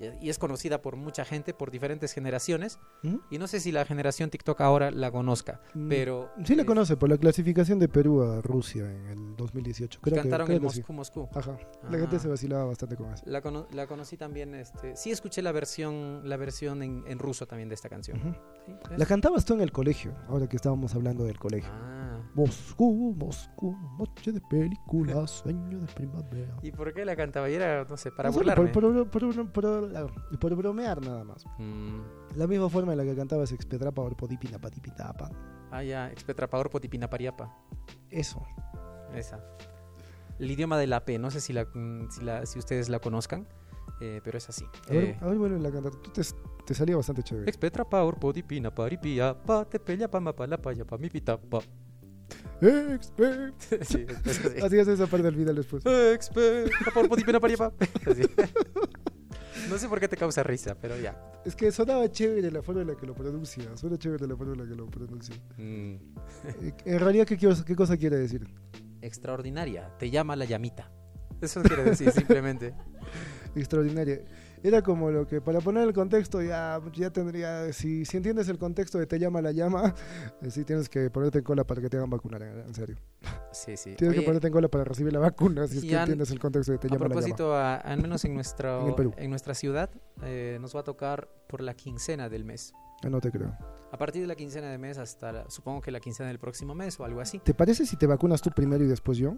y- y es conocida por mucha gente, por diferentes generaciones, ¿Mm? y no sé si la generación TikTok ahora la conozca, Mm, pero... Sí la eh, conoce por la clasificación de Perú a Rusia en el 2018. Creo que, Cantaron creo en que sí. Moscú, Moscú. Ajá. La gente Ah. se vacilaba bastante con eso. La, cono- la conocí también, este, sí escuché la versión, la versión en, en ruso también de esta canción. Sí, La cantabas tú en el colegio, ahora que estábamos hablando del colegio. Ah. Moscú, Moscú, noche de películas, sueño de primavera. ¿Y por qué la cantaba? Y era, no sé, para No, burlarme. Por, por- por- por- por bromear nada más. Mm. La misma forma en la que cantabas Expedrapa or Podipina Patipitapa. Ah, ya, expetrapador potipina pariapa. Eso. Esa. El idioma de la P, no sé si, la, mm, si, la- si ustedes la conozcan, eh, pero es así. A ver, Eh, a ver, vuelve a cantar. Tú te, te salía bastante chévere. expetrapador potipina paripiapa, te pella pa ma pa la pa ya pa mi pitapa. Expe- Sí, es así. Es esa parte del final después. Así. No sé por qué te causa risa, pero ya. Es que sonaba chévere la forma en la que lo pronuncia. Suena chévere la forma en la que lo pronuncia. Mm. Eh, En realidad, ¿qué, qué cosa quiere decir? Extraordinaria, te llama la llamita. Eso quiere decir simplemente. Extraordinaria. Era como lo que, para poner el contexto, ya, ya tendría. Si, si entiendes el contexto de te llama la llama, eh, sí tienes que ponerte en cola para que te hagan vacunar, en, en serio. Sí, sí. Tienes que ponerte en cola para recibir la vacuna, si es que entiendes el contexto de te llama la llama. propósito, a- al menos en, nuestro, En nuestra ciudad, eh, nos va a tocar por la quincena del mes. Ah, no te creo. A partir de la quincena del mes hasta, la- supongo que la quincena del próximo mes o algo así. ¿Te parece si te vacunas tú primero y después yo?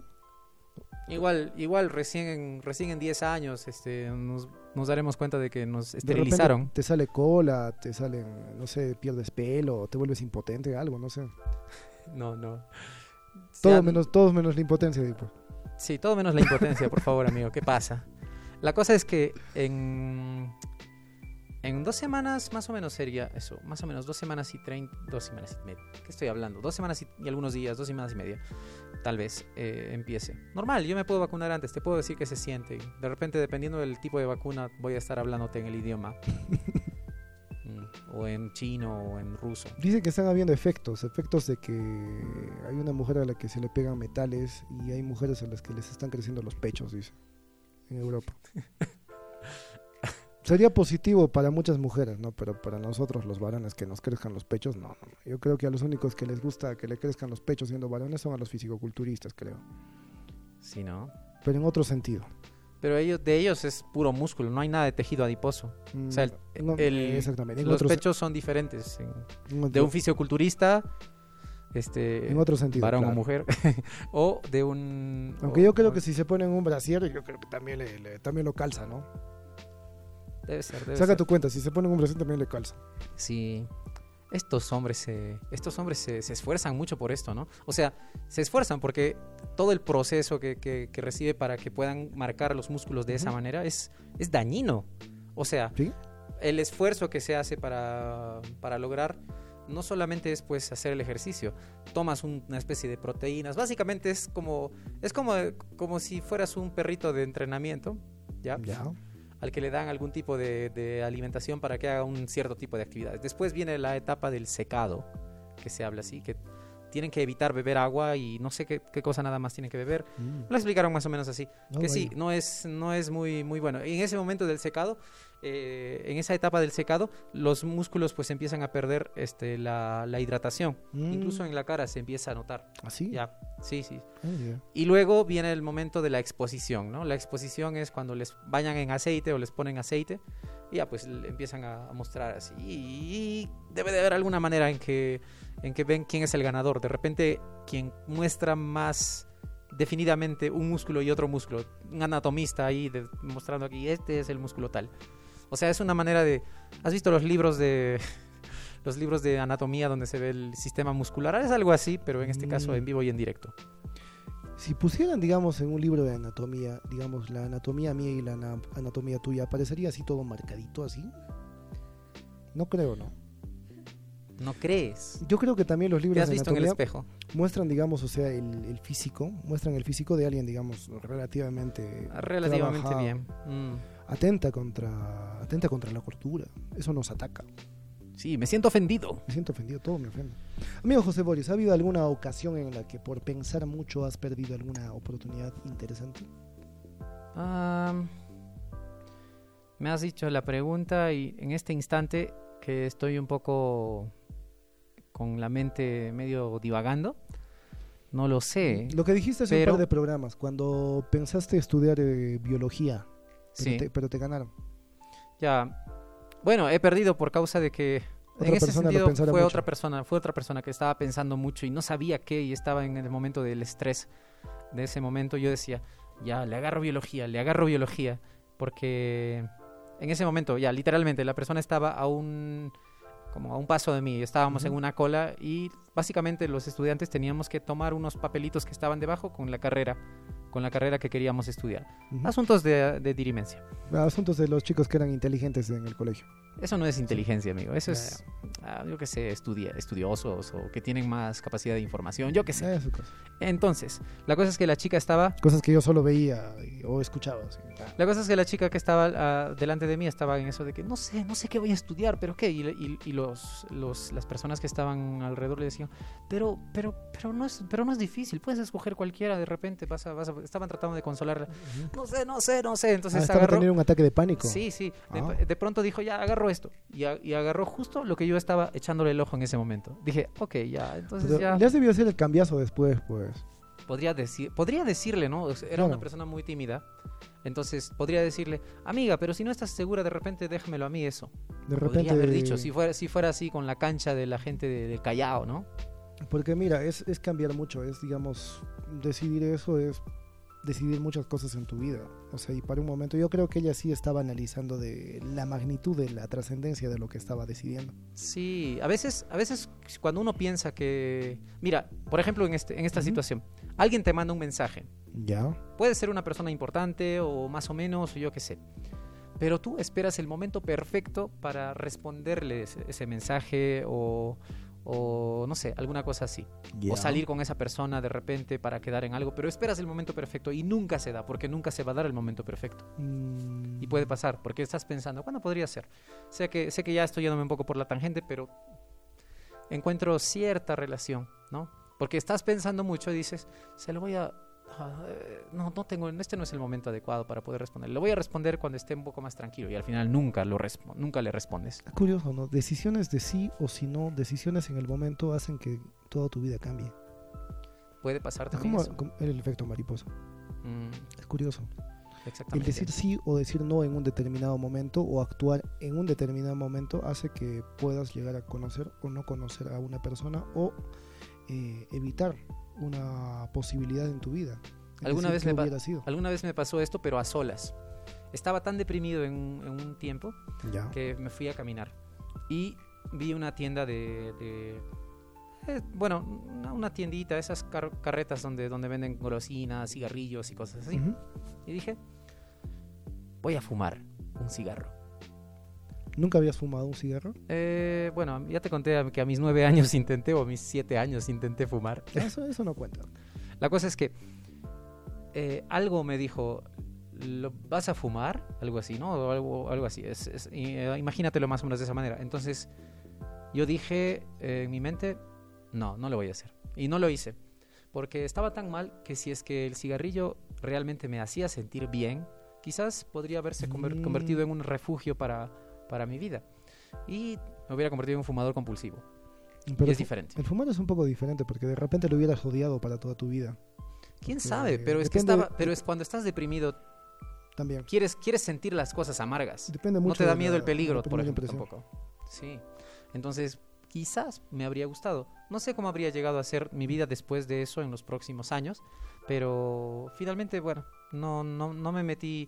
Igual, igual recién en, recién en 10 años este, nos, nos daremos cuenta de que nos esterilizaron. te sale cola, te salen, no sé, pierdes pelo, te vuelves impotente, algo, no sé. No, no. Todo Ya- menos, todos menos la impotencia, tipo. Sí, todo menos la impotencia, por favor, amigo. ¿Qué pasa? La cosa es que en, en dos semanas, más o menos sería eso, más o menos dos semanas y treinta, dos semanas y media. ¿Qué estoy hablando? Dos semanas y, y algunos días, dos semanas y media, tal vez eh, empiece. Normal, yo me puedo vacunar antes, te puedo decir que se siente. De repente, dependiendo del tipo de vacuna, voy a estar hablándote en el idioma. Mm, o en chino o en ruso. Dice que están habiendo efectos, efectos de que hay una mujer a la que se le pegan metales y hay mujeres a las que les están creciendo los pechos, dice, en Europa. Sería positivo para muchas mujeres, ¿no? Pero para nosotros, los varones, que nos crezcan los pechos, no, no. Yo creo que a los únicos que les gusta que le crezcan los pechos siendo varones son a los fisicoculturistas, creo. Sí, ¿no? Pero en otro sentido. Pero ellos, de ellos es puro músculo, no hay nada de tejido adiposo. Mm, O sea, el- no, el- exactamente. En Los pechos son diferentes. en- en otro- de un fisioculturista este, En otro sentido, varón o mujer, o de un... Aunque o- yo creo o- que si se ponen un brasier, yo creo que también, le, le- también lo calza, ¿no? Debe ser, debe Saca ser. tu cuenta, si se ponen un brasier también le calza. Sí. Estos hombres, se, estos hombres se, se esfuerzan mucho por esto, ¿no? O sea, se esfuerzan porque todo el proceso que, que- que recibe para que puedan marcar los músculos de esa manera es, es dañino. O sea, ¿Sí? el esfuerzo que se hace para, para lograr no solamente es pues hacer el ejercicio, tomas un- una especie de proteínas, básicamente es como es como, como si fueras un perrito de entrenamiento, ¿ya? Ya. Al que le dan algún tipo de, de alimentación para que haga un cierto tipo de actividades. Después viene la etapa del secado, que se habla así, que tienen que evitar beber agua y no sé qué, qué cosa nada más tienen que beber. Mm. Lo explicaron más o menos así. No, que sí, no es, no es muy, muy bueno. En ese momento del secado, eh, en esa etapa del secado, los músculos pues empiezan a perder este, la, la hidratación. Mm. Incluso en la cara se empieza a notar. ¿Así? Ya, sí, sí. Ah, ya. Y luego viene el momento de la exposición, ¿no? La exposición es cuando les bañan en aceite o les ponen aceite y ya pues empiezan a, a mostrar así. Y debe de haber alguna manera en que, en que ven quién es el ganador. De repente, quien muestra más definidamente un músculo y otro músculo, un anatomista ahí de- mostrando aquí, este es el músculo tal. O sea, es una manera de... ¿Has visto los libros de... Los libros de anatomía donde se ve el sistema muscular, es algo así, pero en este caso Mm. en vivo y en directo. Si pusieran, digamos, en un libro de anatomía, digamos, la anatomía mía y la ana- anatomía tuya, ¿aparecería así todo marcadito así? No creo, ¿no? ¿No crees? Yo creo que también los ¿Te libros has de visto en el anatomía espejo? muestran, digamos, o sea, el, el físico, muestran el físico de alguien, digamos, relativamente Ah, Relativamente trabajado, bien. Mm. Atenta contra, atenta contra la cordura. Eso nos ataca. Sí, me siento ofendido. Me siento ofendido, todo me ofende. Amigo José Boris, ¿ha habido alguna ocasión en la que por pensar mucho has perdido alguna oportunidad interesante? Me has dicho la pregunta y en este instante que estoy un poco con la mente medio divagando, no lo sé. Lo que dijiste hace un par de programas, cuando pensaste estudiar eh, biología, pero, Sí, te, pero te ganaron. ya. Bueno, he perdido por causa de que Otra en ese sentido fue mucho. otra persona, fue otra persona que estaba pensando mucho y no sabía qué y estaba en el momento del estrés de ese momento. Yo decía, ya, le agarro biología, le agarro biología, porque en ese momento, ya, literalmente, la persona estaba a un como a un paso de mí, estábamos en Ujú. una cola y básicamente los estudiantes teníamos que tomar unos papelitos que estaban debajo con la carrera, con la carrera que queríamos estudiar. Asuntos de, de dirimencia. Asuntos de los chicos que eran inteligentes en el colegio. Eso no es inteligencia, amigo. Eso es, ah, yo qué sé, estudia, estudiosos o que tienen más capacidad de información. Yo qué sé. Cosa. Entonces, la cosa es que la chica estaba, Cosas que yo solo veía y- o escuchaba. así. la cosa es que la chica que estaba ah, delante de mí estaba en eso de que no sé, no sé qué voy a estudiar, pero qué. Y, y- y los, los, las personas que estaban alrededor le decían, pero, pero, pero no es, pero no es difícil. Puedes escoger cualquiera. De repente vas a, vas a- estaban tratando de consolarla. No sé, no sé, no sé. Ah, Entonces estaba agarró. teniendo un ataque de pánico. Sí, sí. De, Ah. de pronto dijo, ya, agarro esto. Y, a- y agarró justo lo que yo estaba echándole el ojo en ese momento. Dije, ok, ya, entonces Pero ya le has debido hacer el cambiazo después, pues. podría, decir, podría decirle, ¿no? Era una Claro. persona muy tímida. Entonces podría decirle, amiga, pero si no estás segura, de repente déjamelo a mí eso. De Podría repente. haber dicho, si fuera, si fuera así con la cancha de la gente de, Callao, ¿no? Porque mira, es, es cambiar mucho, es digamos, decidir eso es decidir muchas cosas en tu vida. O sea, y para un momento yo creo que ella sí estaba analizando de la magnitud de la trascendencia de lo que estaba decidiendo. Sí, a veces, a veces cuando uno piensa que... Mira, por ejemplo, en, este, en esta situación, alguien te manda un mensaje. Ya. Puede ser una persona importante o más o menos, o yo qué sé. Pero tú esperas el momento perfecto para responderle ese, ese mensaje o, o, no sé, alguna cosa así. O salir con esa persona de repente para quedar en algo, pero esperas el momento perfecto y nunca se da, porque nunca se va a dar el momento perfecto. Mm, Y puede pasar, porque estás pensando, ¿cuándo podría ser? Sé que, sé que ya estoy yéndome un poco por la tangente, pero encuentro cierta relación, ¿no? Porque estás pensando mucho y dices, se lo voy a... ah, no, no tengo, este no es el momento adecuado para poder responder. Lo voy a responder cuando esté un poco más tranquilo y al final nunca, lo nunca le respondes. Es curioso, ¿no? Decisiones de sí o si no, decisiones en el momento hacen que toda tu vida cambie. Puede pasar Es también como, eso. como el efecto mariposa. Mm, Es curioso. El exactamente. decir sí o decir no en un determinado momento o actuar en un determinado momento hace que puedas llegar a conocer o no conocer a una persona o eh, evitar una posibilidad en tu vida. Es Alguna decir, vez ¿qué me sido? Alguna vez me pasó esto, pero a solas. Estaba tan deprimido en, un- en un tiempo Ya. que me fui a caminar y vi una tienda de, de- eh, bueno, una, una tiendita, esas car- carretas donde, donde venden golosinas, cigarrillos y cosas así. Ujú. Y dije, voy a fumar un cigarro. ¿Nunca habías fumado un cigarro? Eh, bueno, ya te conté que a mis nueve años intenté, o a mis siete años intenté fumar. Eso, eso no cuenta. La cosa es que eh, algo me dijo, ¿lo, ¿vas a fumar? Algo así, ¿no? O algo, algo así. Es, es- eh, imagínatelo más o menos de esa manera. Entonces, yo dije eh, en mi mente, no, no lo voy a hacer. Y no lo hice. Porque estaba tan mal que si es que el cigarrillo realmente me hacía sentir bien, quizás podría haberse Mm. convertido en un refugio para, para mi vida. Y me hubiera convertido en un fumador compulsivo. Pero y es diferente. El fumar es un poco diferente porque de repente lo hubieras odiado para toda tu vida. ¿Quién Porque sabe? Pero es que estaba, pero es cuando estás deprimido, También. quieres, quieres sentir las cosas amargas. Depende No mucho te da miedo la- el peligro, por ejemplo, tampoco. Sí. Entonces, quizás me habría gustado. No sé cómo habría llegado a ser mi vida después de eso en los próximos años, pero finalmente, bueno, no, no, no me metí,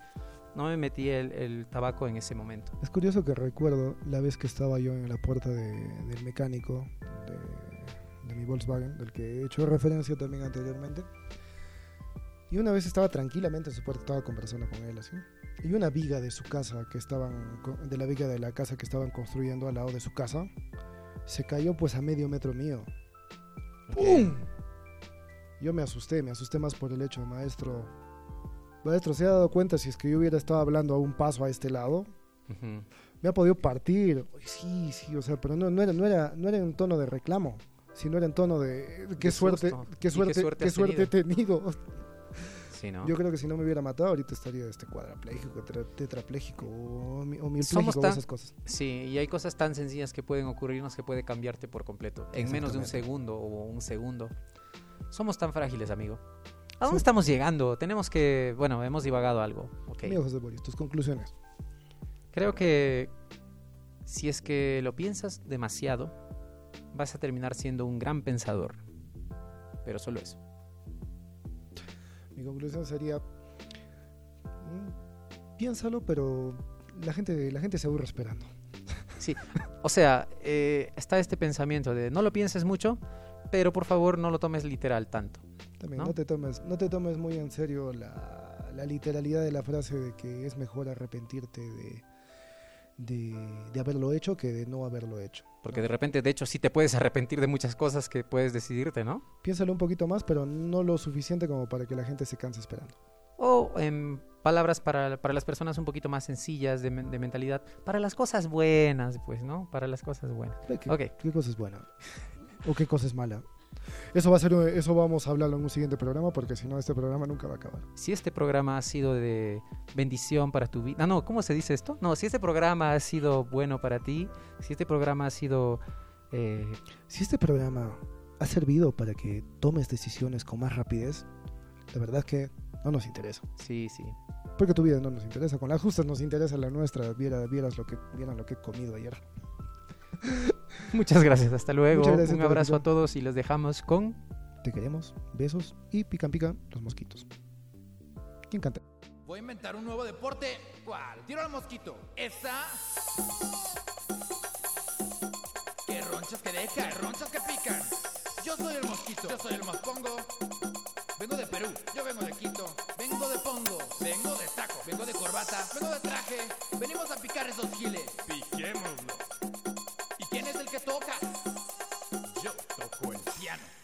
no me metí el, el tabaco en ese momento. Es curioso que recuerdo la vez que estaba yo en la puerta de- del mecánico de, de mi Volkswagen, del que he hecho referencia también anteriormente. Y una vez estaba tranquilamente en su puerta, estaba conversando con él así. Y una viga de su casa que estaban, de la viga de la casa que estaban construyendo al lado de su casa, se cayó pues a medio metro mío. ¡Pum! Yo me asusté, me asusté más por el hecho, maestro. Maestro, ¿se ha dado cuenta si es que yo hubiera estado hablando a un paso a este lado? Me ha podido partir. Sí, sí, o sea, pero no, no, era, no, era, no era en tono de reclamo, sino era en tono de qué De suerte, susto. ¿Y qué suerte, qué suerte he tenido. Sí, ¿no? Yo creo que si no me hubiera matado, ahorita estaría este cuadrapléjico, tetra- tetrapléjico o, mi- o milpléjico tan- esas cosas. Sí, y hay cosas tan sencillas que pueden ocurrirnos que puede cambiarte por completo. En menos de un segundo o un segundo. Somos tan frágiles, amigo. ¿A Sí. dónde estamos llegando? Tenemos que... Bueno, hemos divagado algo. ok. Amigo José Boris, tus conclusiones. Creo que si es que lo piensas demasiado, vas a terminar siendo un gran pensador. Pero solo eso. Mi conclusión sería, mm, piénsalo, pero la gente, la gente se aburre esperando. Sí, o sea, eh, está este pensamiento de no lo pienses mucho, pero por favor no lo tomes literal tanto. También ¿No? ¿no? te tomes, no te tomes muy en serio la, la literalidad de la frase de que es mejor arrepentirte de, de, de haberlo hecho que de no haberlo hecho. Porque de repente, de hecho, sí te puedes arrepentir de muchas cosas que puedes decidirte, ¿no? Piénsalo un poquito más, pero no lo suficiente como para que la gente se canse esperando. O en palabras para, para las personas un poquito más sencillas de, de mentalidad, para las cosas buenas, pues, ¿no? Para las cosas buenas. ¿Qué, qué cosa es buena? ¿O qué cosa es mala? Eso va a ser, eso vamos a hablarlo en un siguiente programa, porque si no este programa nunca va a acabar. Si este programa ha sido de bendición para tu vida. Ah, no, ¿cómo se dice esto? No, si este programa ha sido bueno para ti, si este programa ha sido. eh, Si este programa ha servido para que tomes decisiones con más rapidez, la verdad es que no nos interesa. sí, sí. Porque tu vida no nos interesa. Con las justas nos interesa la nuestra. Viera, vieras lo que, vieran lo que he comido ayer. Muchas gracias, hasta luego. Gracias Un abrazo a todos y los dejamos con. Te queremos. Besos. Y pican pican los mosquitos. ¿Quién canta? Voy a inventar un nuevo deporte. ¿Cuál? Tiro al mosquito. Esa. Que ronchas que dejan, ronchas que pican. Yo soy el mosquito, yo soy el mospongo. Vengo de Perú, yo vengo de Quito. Vengo de pongo, vengo de saco, vengo de corbata, vengo de traje. Venimos a picar esos giles. Piquémoslo. Toca? Yo toco el piano.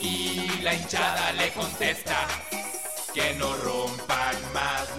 Y la hinchada le contesta que no rompan más